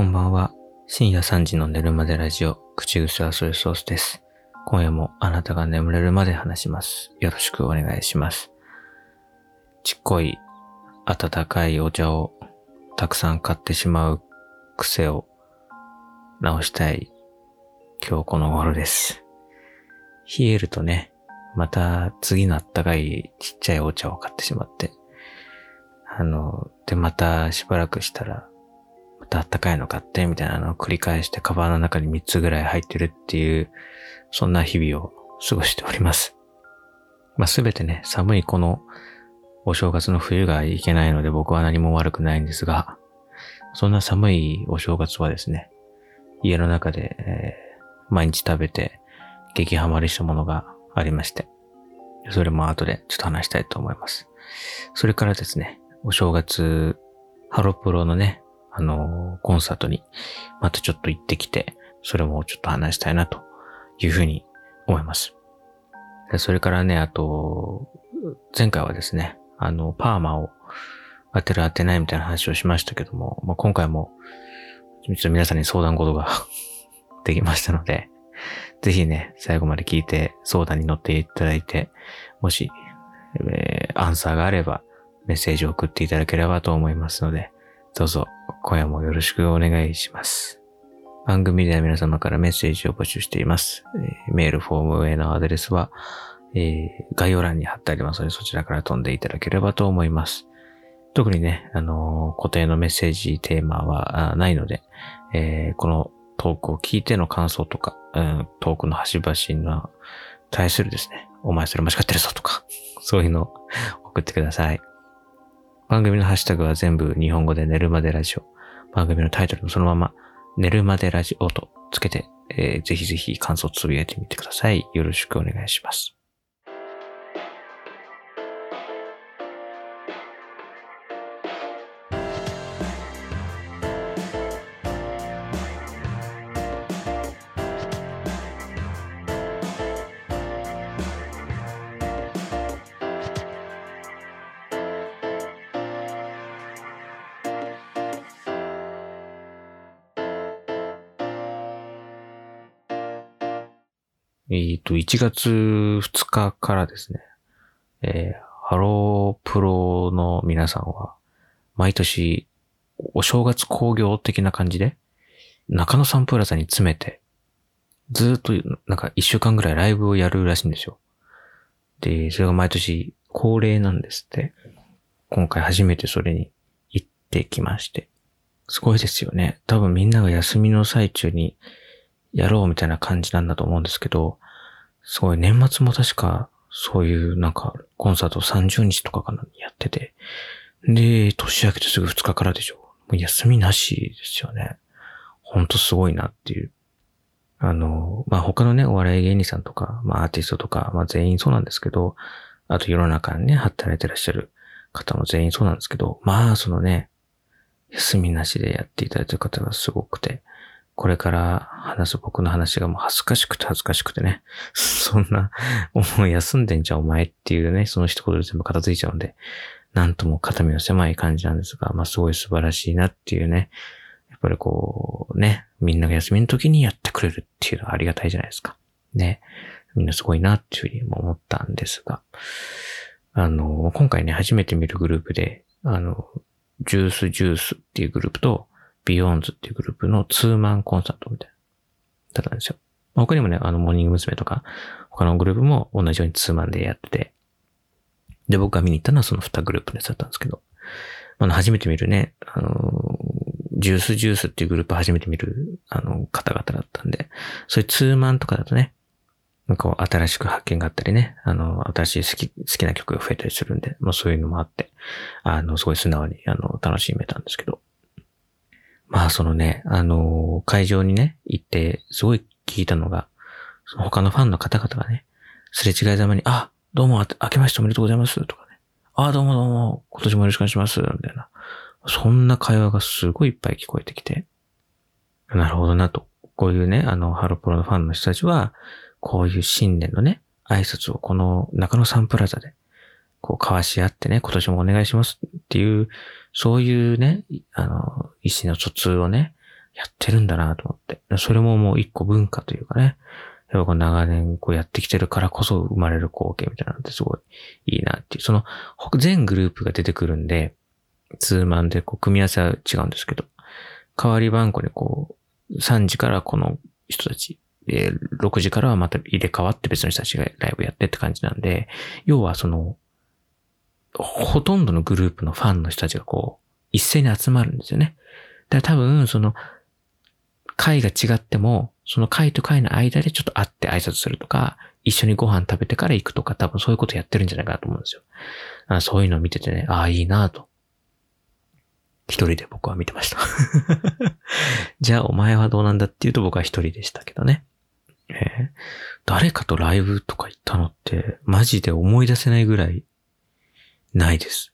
こんばんは。深夜3時の寝るまでラジオ、口癖はソイソースです。今夜もあなたが眠れるまで話します。よろしくお願いします。ちっこい、温かいお茶をたくさん買ってしまう癖を直したい今日この頃です。冷えるとね、また次のあったかいちっちゃいお茶を買ってしまって、あの、で、またしばらくしたら、またあったかいの買って、みたいなのを繰り返して、カバンの中に3つぐらい入ってるっていう、そんな日々を過ごしております。まあ、すべてね、寒いこのお正月の冬がいけないので僕は何も悪くないんですが、そんな寒いお正月はですね、家の中で、えー毎日食べて激ハマりしたものがありまして、それも後でちょっと話したいと思います。それからですね、お正月、ハロプロのね、あのコンサートにまたちょっと行ってきて、それもちょっと話したいなというふうに思います。それからね、あと、前回はですね、あの、パーマを当てる当てないみたいな話をしましたけども、まあ、今回も、ちょっと皆さんに相談事が できましたので、ぜひね、最後まで聞いて相談に乗っていただいて、もし、えーアンサーがあればメッセージを送っていただければと思いますので、どうぞ今夜もよろしくお願いします。番組では皆様からメッセージを募集しています。えメールフォームへのアドレスは、えー概要欄に貼ってありますので、そちらから飛んでいただければと思います。特にね、あのー固定のメッセージテーマはないので、えーこのトークを聞いての感想とか、うん、トークの端々の対するですね、お前それ間違ってるぞとか、そういうのを送ってください。番組のハッシュタグは全部日本語で寝るまでラジオ。番組のタイトルもそのまま、寝るまでラジオとつけて、えーぜひぜひ感想をつぶやいてみてください。よろしくお願いします。1月2日からですね、えーハロープロの皆さんは、毎年、お正月工業的な感じで、中野サンプラザに詰めて、ずっと、なんか1週間ぐらいライブをやるらしいんですよ。で、それが毎年恒例なんですって。今回初めてそれに行ってきまして。すごいですよね。多分みんなが休みの最中にやろうみたいな感じなんだと思うんですけど、すごい年末も確かそういうなんかコンサート30日とかかなやってて、で、年明けてすぐ2日からでしょ。もう休みなしですよね。ほんとすごいなっていう。あの、まあ、他のね、お笑い芸人さんとか、まあ、アーティストとか、まあ、全員そうなんですけど、あと世の中にね、働いてらっしゃる方も全員そうなんですけど、まあ、そのね、休みなしでやっていただいてる方がすごくて、これから話す僕の話がもう恥ずかしくて恥ずかしくてね。そんな、もう休んでんじゃんお前っていうね、その一言で全部片付いちゃうんで、なんとも肩身の狭い感じなんですが、まあすごい素晴らしいなっていうね。やっぱりこう、ね、みんなが休みの時にやってくれるっていうのはありがたいじゃないですか。ね。みんなすごいなっていうふうにも思ったんですが、あの、今回ね、初めて見るグループで、あの、 Juice=Juice っていうグループと、 BEYOOOOONDS っていうグループのツーマンコンサートみたいな、だったんですよ。他にもね、あの、モーニング娘。とか、他のグループも同じようにツーマンでやってて、で、僕が見に行ったのはその2グループのやつだったんですけど、あの、初めて見るね、あの、 Juice=Juice っていうグループ初めて見る、あの、方々だったんで、そういうツーマンとかだとね、なんかこう新しく発見があったりね、あの、新しい好き、好きな曲が増えたりするんで、まあそういうのもあって、あの、すごい素直に、あの、楽しめたんですけど、まあそのね、あの、会場にね、行って、すごい聞いたのが、その他のファンの方々がね、すれ違いざまに、あ、どうも、あ明けましておめでとうございます、とかね。あ、どうもどうも、今年もよろしくお願いします、みたいな。そんな会話がすごいいっぱい聞こえてきて、なるほどなと。こういうね、あの、ハロプロのファンの人たちは、こういう新年のね、挨拶をこの中野サンプラザで、こう交わし合ってね、今年もお願いしますっていう、そういうね、あの、意思の疎通をね、やってるんだなと思って。それももう一個文化というかね。やっぱ長年こうやってきてるからこそ生まれる光景みたいなのってすごいいいなっていう。その全グループが出てくるんで、ツーマンでこう組み合わせは違うんですけど、代わり番号にこう、3時からこの人たち、で、6時からはまた入れ替わって別の人たちがライブやってって感じなんで、要はその、ほとんどのグループのファンの人たちがこう、一斉に集まるんですよね。だから多分、その、会が違っても、その会と会の間でちょっと会って挨拶するとか、一緒にご飯食べてから行くとか、多分そういうことやってるんじゃないかなと思うんですよ。あそういうのを見ててね、ああ、いいなと。一人で僕は見てました じゃあお前はどうなんだっていうと僕は一人でしたけどね。えー、誰かとライブとか行ったのって、マジで思い出せないぐらいないです。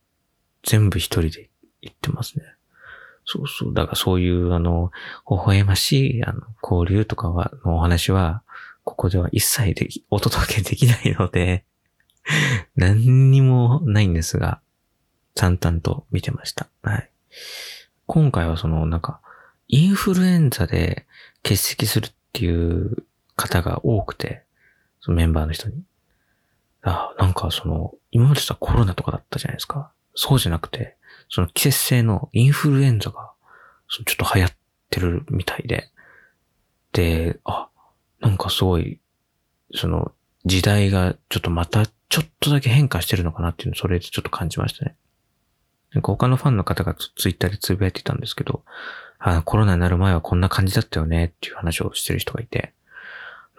全部一人で行ってますね。そうそう。だからそういうあの、微笑ましいあの交流とかは、のお話は、ここでは一切できお届けできないので 何にもないんですが、淡々と見てました。はい。今回はその、なんか、インフルエンザで欠席するっていう方が多くて、そのメンバーの人に。あ、なんかその、今までさコロナとかだったじゃないですか。そうじゃなくて、その季節性のインフルエンザが、ちょっと流行ってるみたいで。で、あ、なんかすごい、その、時代がちょっとまたちょっとだけ変化してるのかなっていうのをそれでちょっと感じましたね。なんか他のファンの方がツイッターでつぶやいてたんですけど、あコロナになる前はこんな感じだったよねっていう話をしてる人がいて、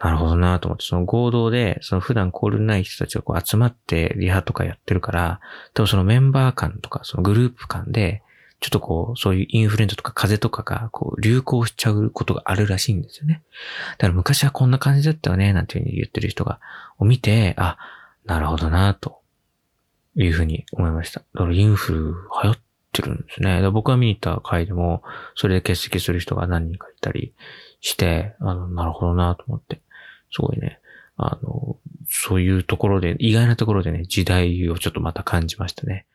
なるほどなと思って、その合同で、その普段コールない人たちがこう集まってリハとかやってるから、多分そのメンバー間とか、そのグループ間で、ちょっとこう、そういうインフルエンザとか風邪とかがこう流行しちゃうことがあるらしいんですよね。だから昔はこんな感じだったよね、なんていうふうに言ってる人が、を見て、あ、なるほどなというふうに思いました。だからインフル流行ってるんですね。僕が見に行った回でも、それで欠席する人が何人かいたりして、あの、なるほどなと思って。すごいね。あの、そういうところで、意外なところでね、時代をちょっとまた感じましたね。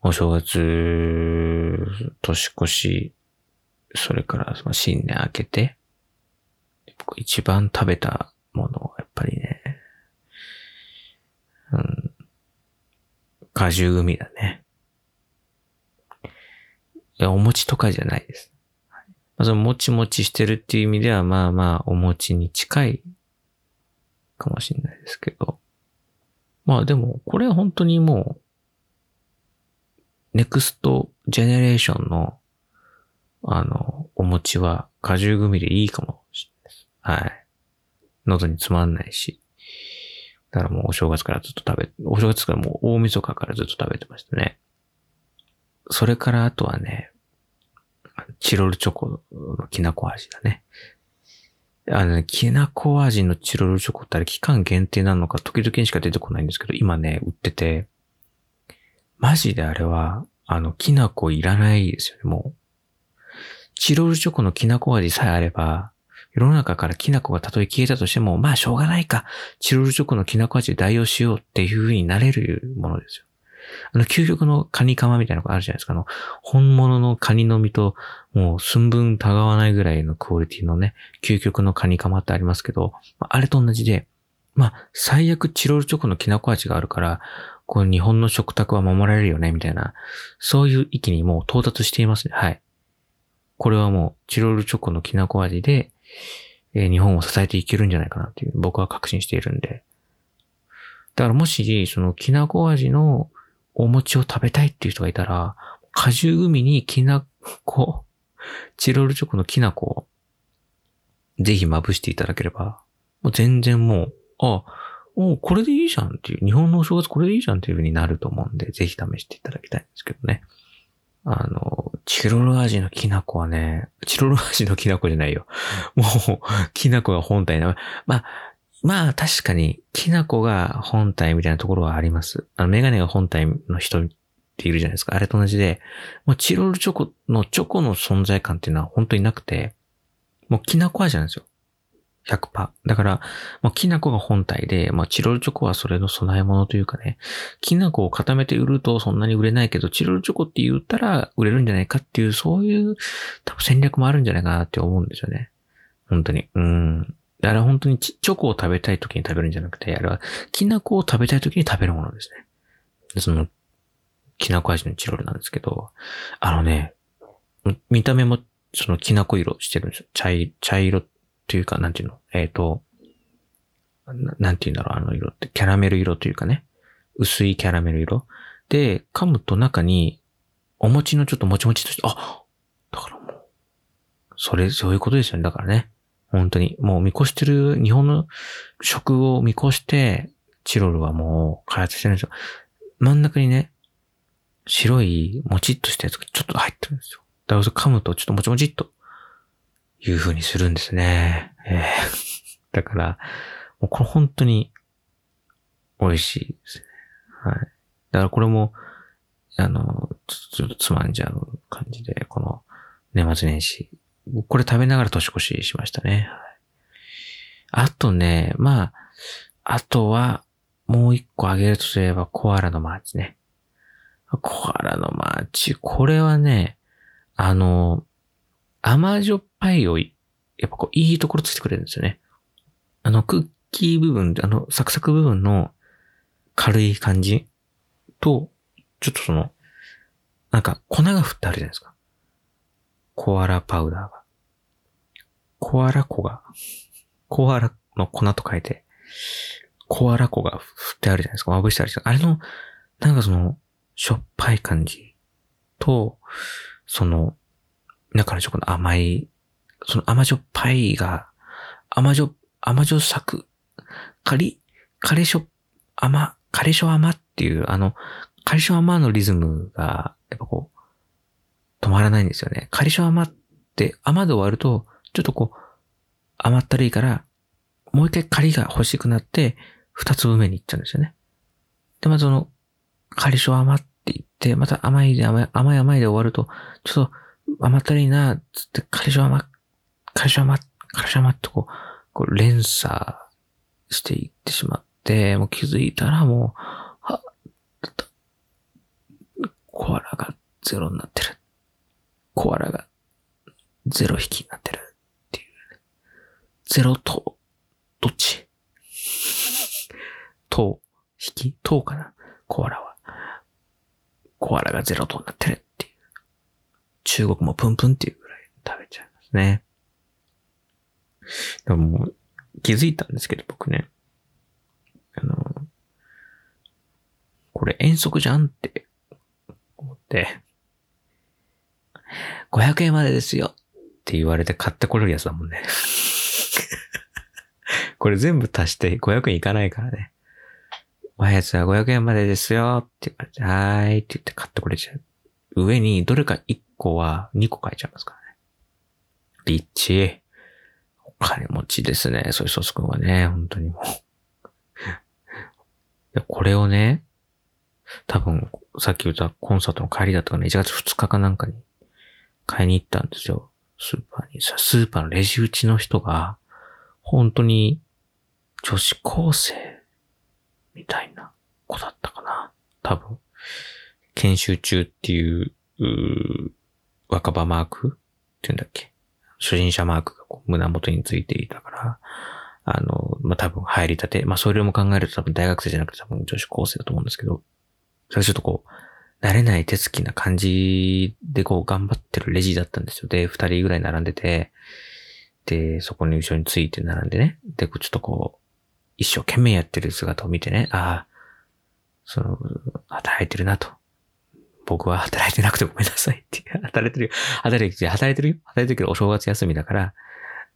お正月、年越し、それから新年明けて、一番食べたものはやっぱりね、うん、果汁グミだね。いや、お餅とかじゃないです。まあ、そのもちもちしてるっていう意味では、まあまあ、お餅に近いかもしれないですけど。まあでも、これ本当にもう、ネクストジェネレーションの、あの、お餅は果汁グミでいいかも。はい。喉につまんないし。だからもうお正月からずっと食べ、お正月からもう大晦日からずっと食べてましたね。それからあとはね、チロルチョコのきなこ味だね。あのね、きなこ味のチロルチョコってあれ期間限定なのか時々にしか出てこないんですけど、今ね、売ってて、マジであれは、あの、きな粉いらないですよね、もう。チロルチョコのきなこ味さえあれば、世の中からきな粉がたとえ消えたとしても、まあしょうがないか。チロルチョコのきなこ味で代用しようっていう風になれるものですよ。あの、究極のカニカマみたいなのがあるじゃないですか。あの、本物のカニの実と、もう寸分たがわないぐらいのクオリティのね、究極のカニカマってありますけど、あれと同じで、まあ、最悪チロルチョコのきなこ味があるから、この日本の食卓は守られるよね、みたいな、そういう域にもう到達していますね。はい。これはもう、チロルチョコのきなこ味で、え、日本を支えていけるんじゃないかなっていう、僕は確信しているんで。だからもし、そのきなこ味のお餅を食べたいっていう人がいたら、果汁グミにきなこ、チロルチョコのきなこを、ぜひまぶしていただければ、もう全然もう、あ、おこれでいいじゃんっていう、日本のお正月これでいいじゃんっていう風になると思うんで、ぜひ試していただきたいんですけどね。あの、チロル味のきな粉はね、チロル味のきな粉じゃないよ。もう、きな粉が本体な。まあ、まあ確かに、きな粉が本体みたいなところはあります。あの、メガネが本体の人っているじゃないですか。あれと同じで、もうチロルチョコのチョコの存在感っていうのは本当になくて、もうきなこ味なんですよ。100%。だから、まあ、きな粉が本体で、まあ、チロルチョコはそれの備え物というかね、きな粉を固めて売るとそんなに売れないけど、チロルチョコって言ったら売れるんじゃないかっていう、そういう多分戦略もあるんじゃないかなって思うんですよね。本当に。うん。あれは本当にチョコを食べたい時に食べるんじゃなくて、あれはきな粉を食べたい時に食べるものですね。でその、きな粉味のチロルなんですけど、あのね、見た目もそのきな粉色してるんですよ。茶茶色というか、なんていうの？えっ、ー、とな、なんていうんだろう、あの色って。キャラメル色というかね。薄いキャラメル色。で、噛むと中に、お餅のちょっともちもちとして、あだからもう、それ、そういうことですよね。だからね。本当に。もう見越してる、日本の食を見越して、チロルはもう開発してるんですよ。真ん中にね、白いもちっとしたやつがちょっと入ってるんですよ。だから噛むとちょっともちもちっという風にするんですね。えー、だから、もうこれ本当に美味しいですね。はい。だからこれも、あの、ちょっとつまんじゃう感じで、この年末年始。これ食べながら年越ししましたね。はい、あとね、まあ、あとは、もう一個あげるとすれば、コアラのマーチね。コアラのマーチ。これはね、あの、甘じょっぱいを、やっぱこう、いいところついてくれるんですよね。あの、クッキー部分、あの、サクサク部分の軽い感じと、ちょっとその、なんか粉が振ってあるじゃないですか。コアラパウダーが。コアラ粉が、コアラの粉と書いて、コアラ粉が振ってあるじゃないですか。まぶしてあるじゃないですか。あれの、なんかその、しょっぱい感じと、その、中のチョコの甘い、その甘じょっぱいが、甘じょ、甘じょさく、カリ、カレショ、甘、カレショ甘っていう、あの、カレショ甘のリズムが、やっぱこう、止まらないんですよね。カレショ甘って、甘で終わると、ちょっとこう、甘ったるいから、もう一回カリが欲しくなって、二粒目に行っちゃうんですよね。で、まずその、カレショ甘って言って、また甘いで甘い、甘い甘いで終わると、ちょっと、甘ったりいな、つって、彼女甘、彼女甘、彼女甘ってこう、こう連鎖していってしまって、もう気づいたらもう、は、コアラがゼロになってる。コアラがゼロ引きになってるっていう、ゼロと、どっち？と、引き？とかな？コアラは。コアラがゼロとなってるっていう。中国もプンプンっていうぐらい食べちゃいますね。でも気づいたんですけど、僕ね。あの、これ遠足じゃんって思って、500円までですよって言われて買ってこれるやつだもんね。これ全部足して500円いかないからね。おやつは500円までですよって言われて、はーいって言って買ってこれちゃう。上にどれか1個は2個書いちゃいますからね。リッチ。金持ちですね。ソイソース君はね、本当にもう いやこれをね、多分、さっき言ったコンサートの帰りだったかな、1月2日かなんかに買いに行ったんですよ。スーパーに、スーパーのレジ打ちの人が、本当に女子高生みたいな子だったかな。多分。研修中っていう、う若葉マークっていうんだっけ初心者マークがこう胸元についていたから、あの、まあ、多分入りたて、まあ、それも考えると多分大学生じゃなくて多分女子高生だと思うんですけど、それちょっとこう、慣れない手つきな感じでこう頑張ってるレジだったんですよ。で、二人ぐらい並んでて、で、そこに後ろについて並んでね、で、ちょっとこう、一生懸命やってる姿を見てね、ああ、その、働いてるなと。僕は働いてなくてごめんなさいって。働いてるよ。働いてる、働いてるよ。働いてるけどお正月休みだから、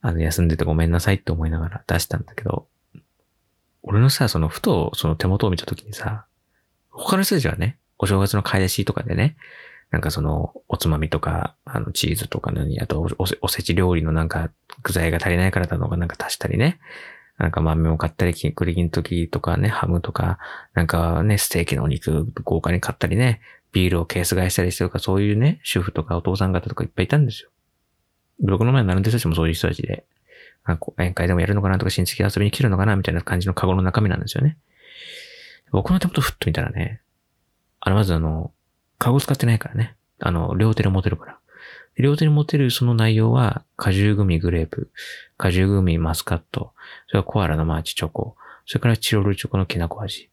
あの、休んでてごめんなさいって思いながら出したんだけど、俺のさ、その、ふと、その手元を見たときにさ、他の人たちはね、お正月の買い出しとかでね、なんかその、おつまみとか、あの、チーズとかに、あとお、おせち料理のなんか、具材が足りないからだとかなんか足したりね、なんか豆を買ったり、栗きの時とかね、ハムとか、なんかね、ステーキのお肉豪華に買ったりね、ビールをケース買いしたりしてるか、そういうね、主婦とかお父さん方とかいっぱいいたんですよ。僕の前に並んでる人たちもそういう人たちで、なんか宴会でもやるのかなとか親戚遊びに来るのかなみたいな感じのカゴの中身なんですよね。僕の手元ふっと見たらね、あの、まずあの、カゴ使ってないからね。あの、両手で持てるから。両手に持てるその内容は、果汁グミグレープ、果汁グミマスカット、それからコアラのマーチチョコ、それからチロルチョコのきなこ味。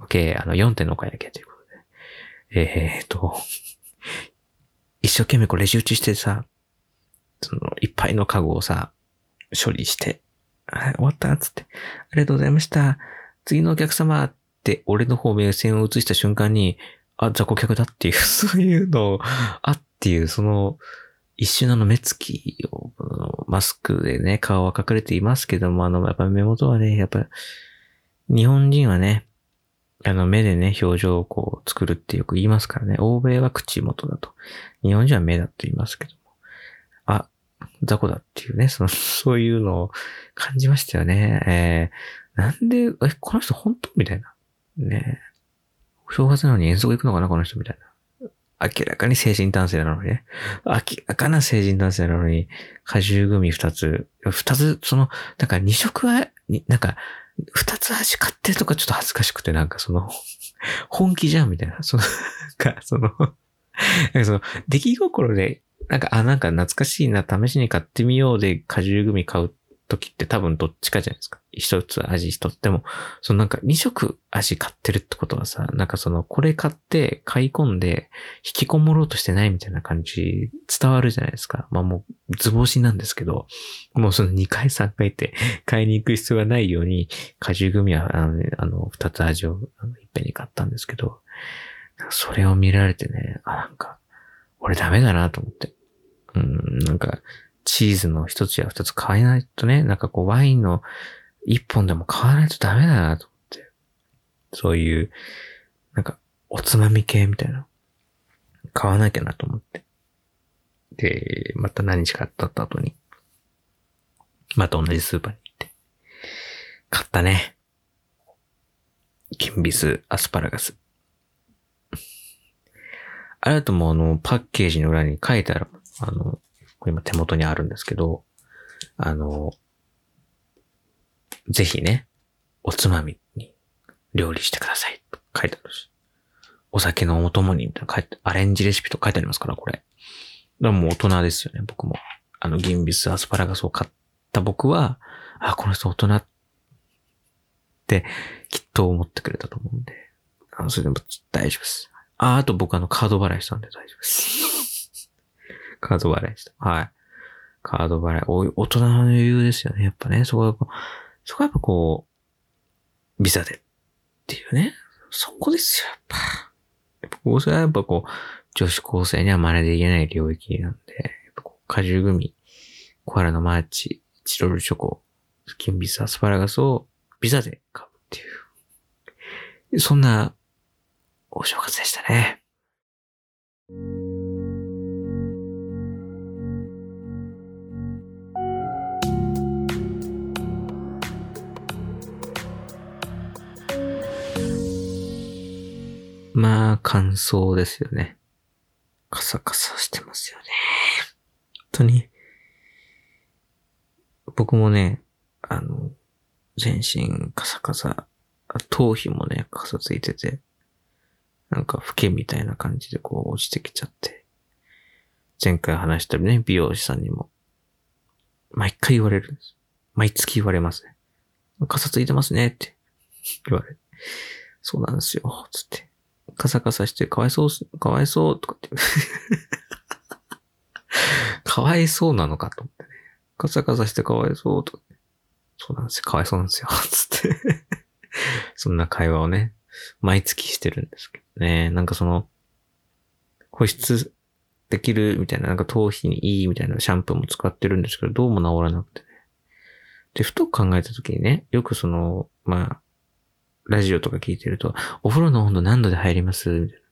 OK、あの、4点のお買いだけということで。えー、っと、一生懸命こうレジ打ちしてさ、その、いっぱいのカゴをさ、処理して、はい、終わったっつって、ありがとうございました。次のお客様って俺の方目線を移した瞬間に、あ、雑魚客だっていう、そういうのあっていう、その、一瞬あの目つきを、マスクでね、顔は隠れていますけども、あの、やっぱ目元はね、やっぱ、日本人はね、あの、目でね、表情をこう作るってよく言いますからね。欧米は口元だと。日本人は目だと言いますけども。あ、雑魚だっていうね、その、そういうのを感じましたよね。えー、なんで、え、この人本当みたいな。ね正月なのに遠足行くのかなこの人みたいな。明らかに成人男性なのにね。明らかな成人男性なのに、果汁グミ二つ。二つ、その、なんか二色は、なんか、二つ味買ってるとかちょっと恥ずかしくて、なんかその、本気じゃんみたいな。その、かその、なんかその、出来心で、なんか、あ、なんか懐かしいな、試しに買ってみようで果汁グミ買う時って多分どっちかじゃないですか。一つ味一つ。でも、そのなんか二色味買ってるってことはさ、なんかその、これ買って買い込んで引きこもろうとしてないみたいな感じ伝わるじゃないですか。まあもう図星なんですけど、もうその2回3回って 買いに行く必要がないように、果汁組はあの、あの二つ味をあのいっぺんに買ったんですけど、それを見られてね、あ、なんか、俺ダメだなと思って。うん、なんか、チーズの一つや二つ買えないとね、なんかこうワインの一本でも買わないとダメだなと思って。そういう、なんか、おつまみ系みたいな。買わなきゃなと思って。で、また何日か経った後に、また同じスーパーに行って、買ったね。金ビスアスパラガス。あれだともうあの、パッケージの裏に書いてある、あの、これ今手元にあるんですけど、あの、ぜひね、おつまみに料理してくださいと書いてあるし。お酒のお供にみたいな書いて、アレンジレシピと書いてありますから、これ。でももう大人ですよね、僕も。あの、銀ビスアスパラガスを買った僕は、あ、この人大人ってきっと思ってくれたと思うんで。あの、それでも大丈夫です。あ、あと僕あの、カード払いしたんで大丈夫です。カード払いした。はい。カード払い。お大人の余裕ですよね。やっぱね。そこは、そこはやっぱこう、ビザでっていうね。そこですよ、やっぱ。やっぱここはやっぱこう、女子高生には真似できない領域なんで、やっぱこう、果汁グミ、コアラのマーチ、チロルチョコ、スキンビス、アスパラガスをビザで買うっていう。そんな、お正月でしたね。まあ、乾燥ですよね。カサカサしてますよね。本当に。僕もね、あの、全身カサカサ、頭皮もね、カサついてて、なんか、老けみたいな感じでこう落ちてきちゃって。前回話したね、美容師さんにも、毎回言われるんです。毎月言われますね。カサついてますねって言われる。そうなんですよ、つって。カサカサしてかわいそう、かわいそうとかって かわいそうなのかと思ってね。カサカサしてかわいそうとか、そうなんですよ。かわいそうなんですよ。つってそんな会話をね、毎月してるんですけどね。なんかその、保湿できるみたいな、なんか頭皮にいいみたいなシャンプーも使ってるんですけど、どうも治らなくてね。で、ふと考えた時にね、よくその、まあ、ラジオとか聞いてると、お風呂の温度何度で入ります？みたいな。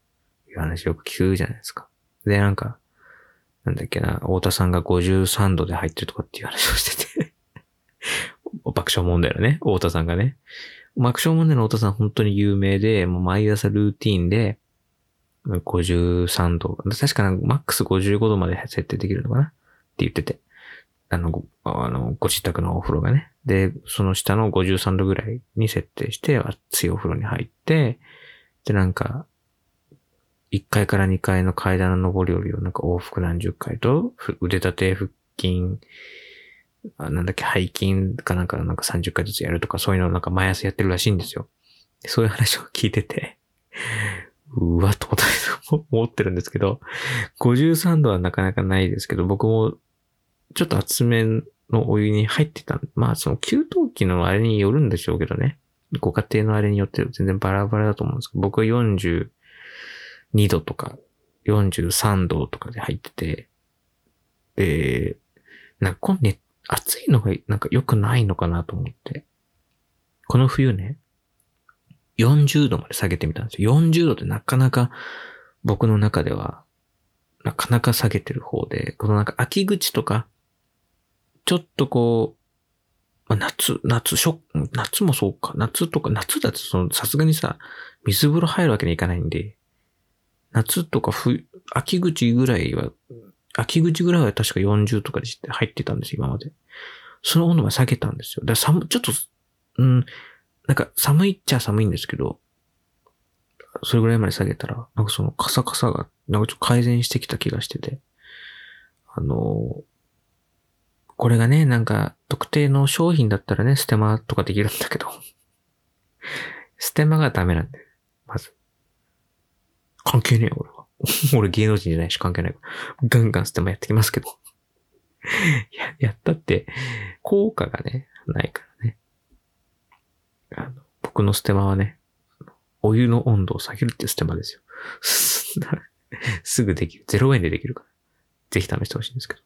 いう話よく聞くじゃないですか。で、なんか、なんだっけな、太田さんが53度で入ってるとかっていう話をしてて 爆笑問題のね、太田さんがね、マクションマネのお父さん本当に有名で、もう毎朝ルーティンで、53度。確かな、マックス55度まで設定できるのかな？って言ってて。あの、ご、あの、ご自宅のお風呂がね。で、その下の53度ぐらいに設定して、熱いお風呂に入って、で、なんか、1階から2階の階段の上り下りをなんか往復何十回と、腕立て腹筋、あなんだっけ、背筋かなんかなんか30回ずつやるとか、そういうのをなんか毎朝やってるらしいんですよ。そういう話を聞いてて、うわ、と思ってるんですけど、53度はなかなかないですけど、僕もちょっと厚めのお湯に入ってた。まあ、その給湯器のあれによるんでしょうけどね。ご家庭のあれによって全然バラバラだと思うんですけど、僕は42度とか43度とかで入ってて、で、なんかこのね、暑いのがなんか良くないのかなと思って。この冬ね、40度まで下げてみたんですよ。40度ってなかなか僕の中ではなかなか下げてる方で、このなんか秋口とか、ちょっとこう、まあ、夏、夏、しょ、夏もそうか。夏とか、夏だとその、さすがにさ、水風呂入るわけにいかないんで、夏とか冬、秋口ぐらいは、秋口ぐらいは確か40とかで入ってたんです今まで。その温度は下げたんですよ。だ寒、ちょっと、うん、なんか寒いっちゃ寒いんですけど、それぐらいまで下げたら、なんかそのカサカサが、なんかちょっと改善してきた気がしてて、あのこれがね、なんか、特定の商品だったらね、ステマとかできるんだけど、ステマがダメなんだよ。まず。関係ねえよ、俺は。俺芸能人じゃないし関係ない。ガンガンステマやってきますけど。や、やったって、効果がね、ないからね。あの、僕のステマはね、お湯の温度を下げるっていうステマですよ。すぐできる。0円でできるから。ぜひ試してほしいんですけど。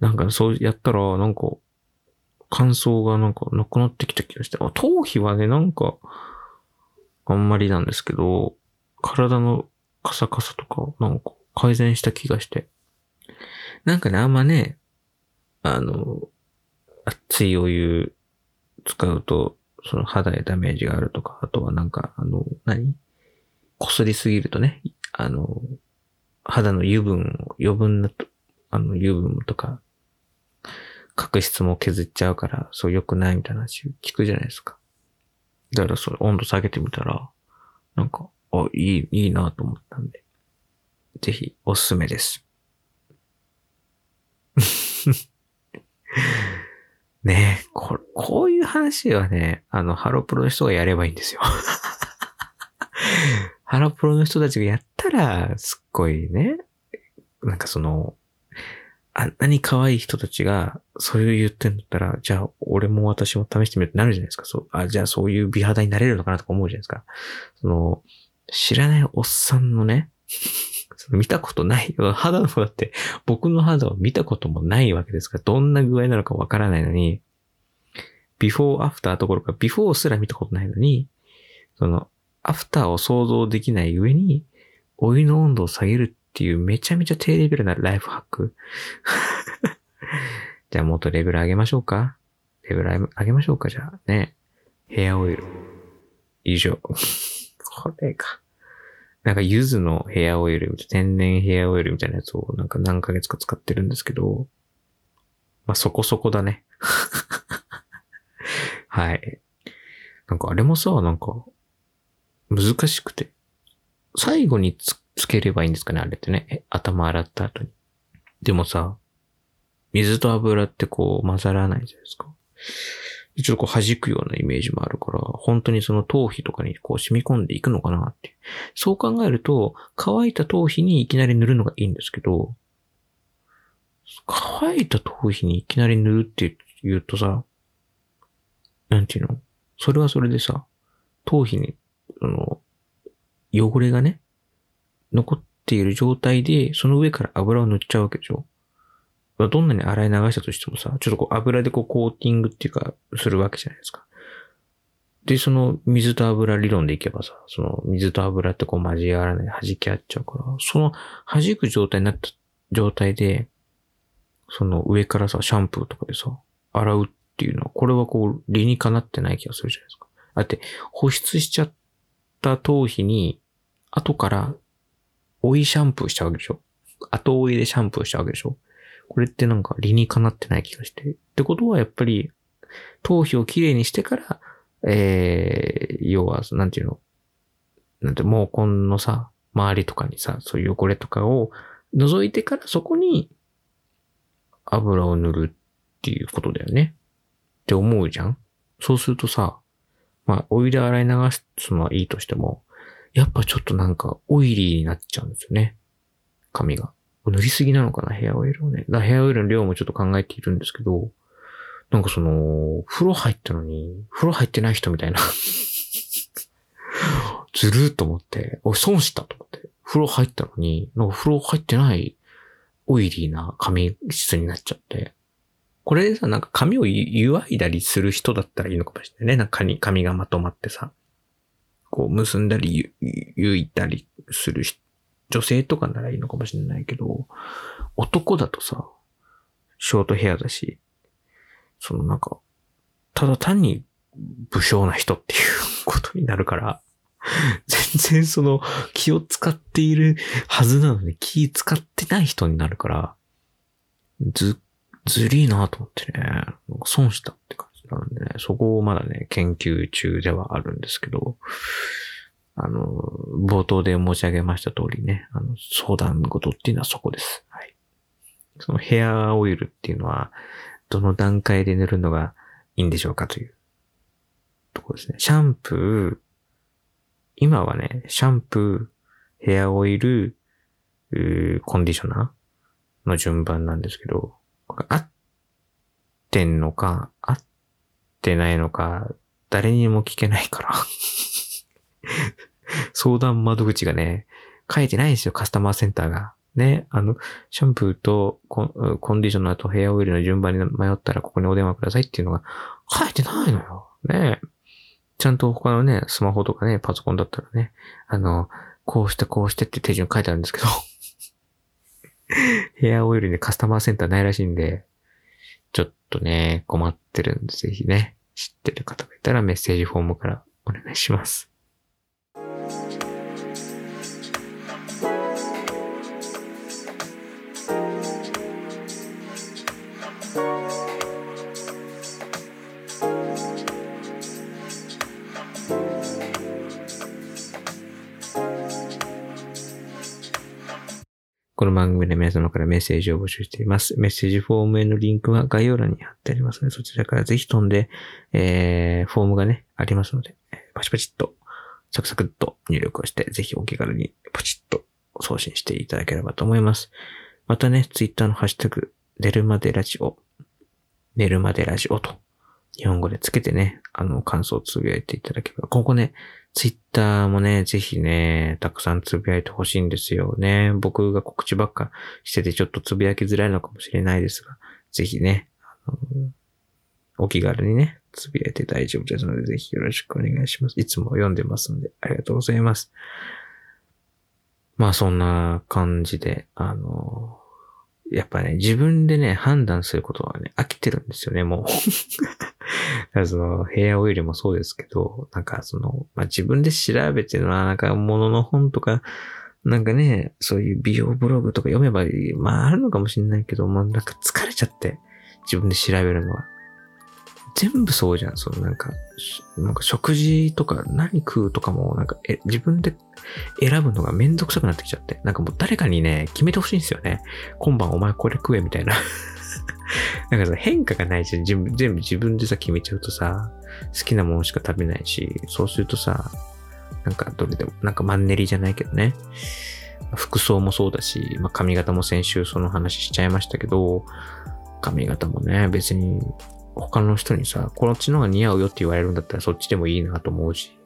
なんかそうやったら、なんか、感想がなんかなくなってきた気がして、あ、頭皮はね、なんか、あんまりなんですけど、体のカサカサとか、なんか改善した気がして。なんかね、あんまね、あの、熱いお湯使うと、その肌へダメージがあるとか、あとはなんか、あの、何？こすりすぎるとね、あの、肌の油分を、余分なあの、油分とか、角質も削っちゃうから、そう良くないみたいな話聞くじゃないですか。だからそれ温度下げてみたら、なんか、あ、いい、いいなと思ったんで、ぜひおすすめです。ねえ、こ、こういう話はね、あの、ハロプロの人がやればいいんですよ。ハロプロの人たちがやったら、すっごいね、なんかその、あんなに可愛い人たちが、そういう言ってんだったら、じゃあ、俺も私も試してみるってなるじゃないですか。そう、あ、じゃあそういう美肌になれるのかなとか思うじゃないですか。その、知らないおっさんのね、その見たことない。肌のだって、僕の肌を見たこともないわけですから、どんな具合なのかわからないのに、ビフォーアフターどころか、ビフォーすら見たことないのに、その、アフターを想像できない上に、お湯の温度を下げるっていうめちゃめちゃ低レベルなライフハック。じゃあもっとレベル上げましょうかレベル上げましょうかじゃあね。ヘアオイル。以上。これか。なんか柚子のヘアオイル、天然ヘアオイルみたいなやつをなんか何ヶ月か使ってるんですけど、まあそこそこだね。はい。なんかあれもさ、なんか難しくて。最後につつければいいんですかね、あれってね。頭洗った後に。でもさ、水と油ってこう混ざらないじゃないですか。ちょっとこう弾くようなイメージもあるから、本当にその頭皮とかにこう染み込んでいくのかなって。そう考えると、乾いた頭皮にいきなり塗るのがいいんですけど、乾いた頭皮にいきなり塗るって言うとさ、なんていうの？それはそれでさ、頭皮に、あの、汚れがね、残っている状態で、その上から油を塗っちゃうわけでしょどんなに洗い流したとしてもさ、ちょっとこう油でこうコーティングっていうか、するわけじゃないですか。で、その水と油理論でいけばさ、その水と油ってこう交わらない、弾き合っちゃうから、その弾く状態になった状態で、その上からさ、シャンプーとかでさ、洗うっていうのは、これはこう理にかなってない気がするじゃないですか。だって保湿しちゃった頭皮に、後から追いシャンプーしちゃうわけでしょ？後追いでシャンプーしちゃうわけでしょ？これってなんか理にかなってない気がして。ってことはやっぱり、頭皮をきれいにしてから、えー、要は、なんていうの、なんて毛根のさ、周りとかにさ、そういう汚れとかを除いてからそこに油を塗るっていうことだよね。って思うじゃんそうするとさ、まあ、お湯で洗い流すのはいいとしても、やっぱちょっとなんかオイリーになっちゃうんですよね。髪が。塗りすぎなのかなヘアオイルをね。だヘアオイルの量もちょっと考えているんですけど、なんかその、風呂入ったのに、風呂入ってない人みたいな ずるーと思って、おい、損したと思って。風呂入ったのに、なんか風呂入ってないオイリーな髪質になっちゃって。これでさ、なんか髪を湯わいだりする人だったらいいのかもしれないね。なんか髪がまとまってさ。こう結んだり、ゆいたりする女性とかならいいのかもしれないけど、男だとさ、ショートヘアだし、そのなんか、ただ単に武将な人っていうことになるから、全然その気を使っているはずなのに気使ってない人になるから、ず、ずりーなと思ってね、損したって感じ。なんでね、そこをまだね、研究中ではあるんですけど、あの、冒頭で申し上げました通りね、あの、相談事っていうのはそこです。はい。そのヘアオイルっていうのは、どの段階で塗るのがいいんでしょうかというところですね。シャンプー、今はね、シャンプー、ヘアオイル、コンディショナーの順番なんですけど、合ってんのか、合っってないのか、誰にも聞けないから 相談窓口がね、書いてないんですよ、カスタマーセンターが。ね、あの、シャンプーとコンディショナーとヘアオイルの順番に迷ったらここにお電話くださいっていうのが書いてないのよ。ね。ちゃんと他のね、スマホとかね、パソコンだったらね、あの、こうしてこうしてって手順書いてあるんですけど ヘアオイルにカスタマーセンターないらしいんで、とね、困ってるんで、ぜひね、知ってる方がいたらメッセージフォームからお願いします。この番組で皆様からメッセージを募集しています。メッセージフォームへのリンクは概要欄に貼ってありますので、そちらからぜひ飛んで、えー、フォームがね、ありますので、パチパチっと、サクサクっと入力をして、ぜひお気軽にポチッと送信していただければと思います。またね、ツイッターのハッシュタグ、寝るまでラジオ、寝るまでラジオと、日本語でつけてね、あの、感想をつぶやいていただければ、ここね、ツイッターもね、ぜひね、たくさんつぶやいてほしいんですよね。僕が告知ばっかしててちょっとつぶやきづらいのかもしれないですが、ぜひね、あのお気軽にね、つぶやいて大丈夫ですので、ぜひよろしくお願いします。いつも読んでますので、ありがとうございます。まあそんな感じで、あの、やっぱね、自分でね、判断することはね、飽きてるんですよね、もう。だその、ヘアオイルもそうですけど、なんかその、まあ、自分で調べてるのは、なんか物の本とか、なんかね、そういう美容ブログとか読めば、まああるのかもしれないけど、まあなんか疲れちゃって、自分で調べるのは。全部そうじゃん。そのなんか、なんか食事とか何食うとかもなんかえ自分で選ぶのがめんどくさくなってきちゃって。なんかもう誰かにね、決めてほしいんですよね。今晩お前これ食えみたいな なんかさ、変化がないし、全部全部自分でさ、決めちゃうとさ、好きなものしか食べないし、そうするとさ、なんかどれでも、なんかマンネリじゃないけどね。服装もそうだし、まあ、髪型も先週その話しちゃいましたけど、髪型もね、別に他の人にさ、こっちの方が似合うよって言われるんだったらそっちでもいいなと思うし。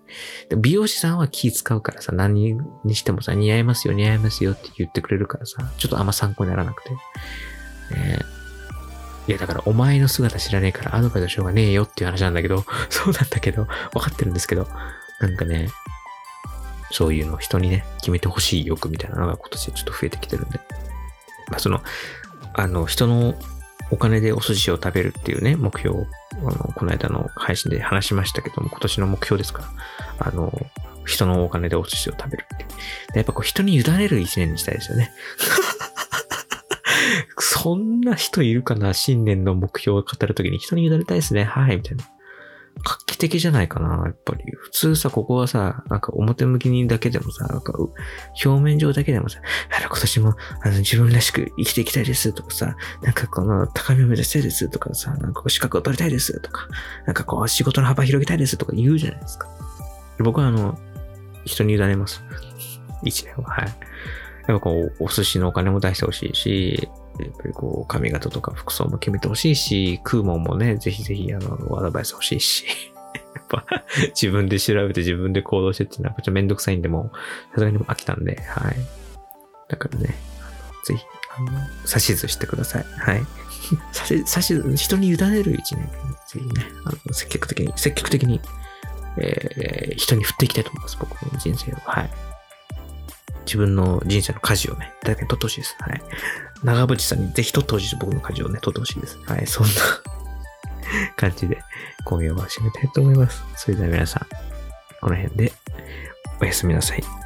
で美容師さんは気使うからさ、何にしてもさ、似合いますよ、似合いますよって言ってくれるからさ、ちょっとあんま参考にならなくて。ね、いや、だからお前の姿知らねえからアドバイスしようがねえよっていう話なんだけど、そうなんだけど、わかってるんですけど、なんかね、そういうのを人にね、決めてほしい欲みたいなのが今年ちょっと増えてきてるんで。まあその、あの、人のお金でお寿司を食べるっていうね、目標を、あの、この間の配信で話しましたけども、今年の目標ですから、あの、人のお金でお寿司を食べるっていう。でやっぱこう人に委ねる一年にしたいですよね。そんな人いるかな？新年の目標を語るときに人に委ねたいですね。はい、みたいな。画期的じゃないかな、やっぱり。普通さ、ここはさ、なんか表向きにだけでもさ、なんか表面上だけでもさ、あの、今年もあの自分らしく生きていきたいですとかさ、なんかこの高みを目指したいですとかさ、なんか資格を取りたいですとか、なんかこう仕事の幅広げたいですとか言うじゃないですか。僕はあの、人に委ねます。一年は、はい。やっぱこう、お寿司のお金も出してほしいし、やっぱりこう、髪型とか服装も決めてほしいし、食うもんもね、ぜひぜひ、あの、アドバイス欲しいし。やっぱ、自分で調べて自分で行動してっていうのは、ちょっとめんどくさいんで、もう、さすがに飽きたんで、はい。だからね、ぜひ、あの、指図してください。はい。指図、人に委ねる一年、ぜひね、あの、積極的に、積極的に、えー、人に振っていきたいと思います、僕の人生を。はい。自分の人生の舵をね、誰かに取ってほしいです。はい。長渕さんにぜひ取ってほしいです。僕の家事をね、取ってほしいです。はい。そんな感じで、今夜は締めたいと思います。それでは皆さん、この辺でおやすみなさい。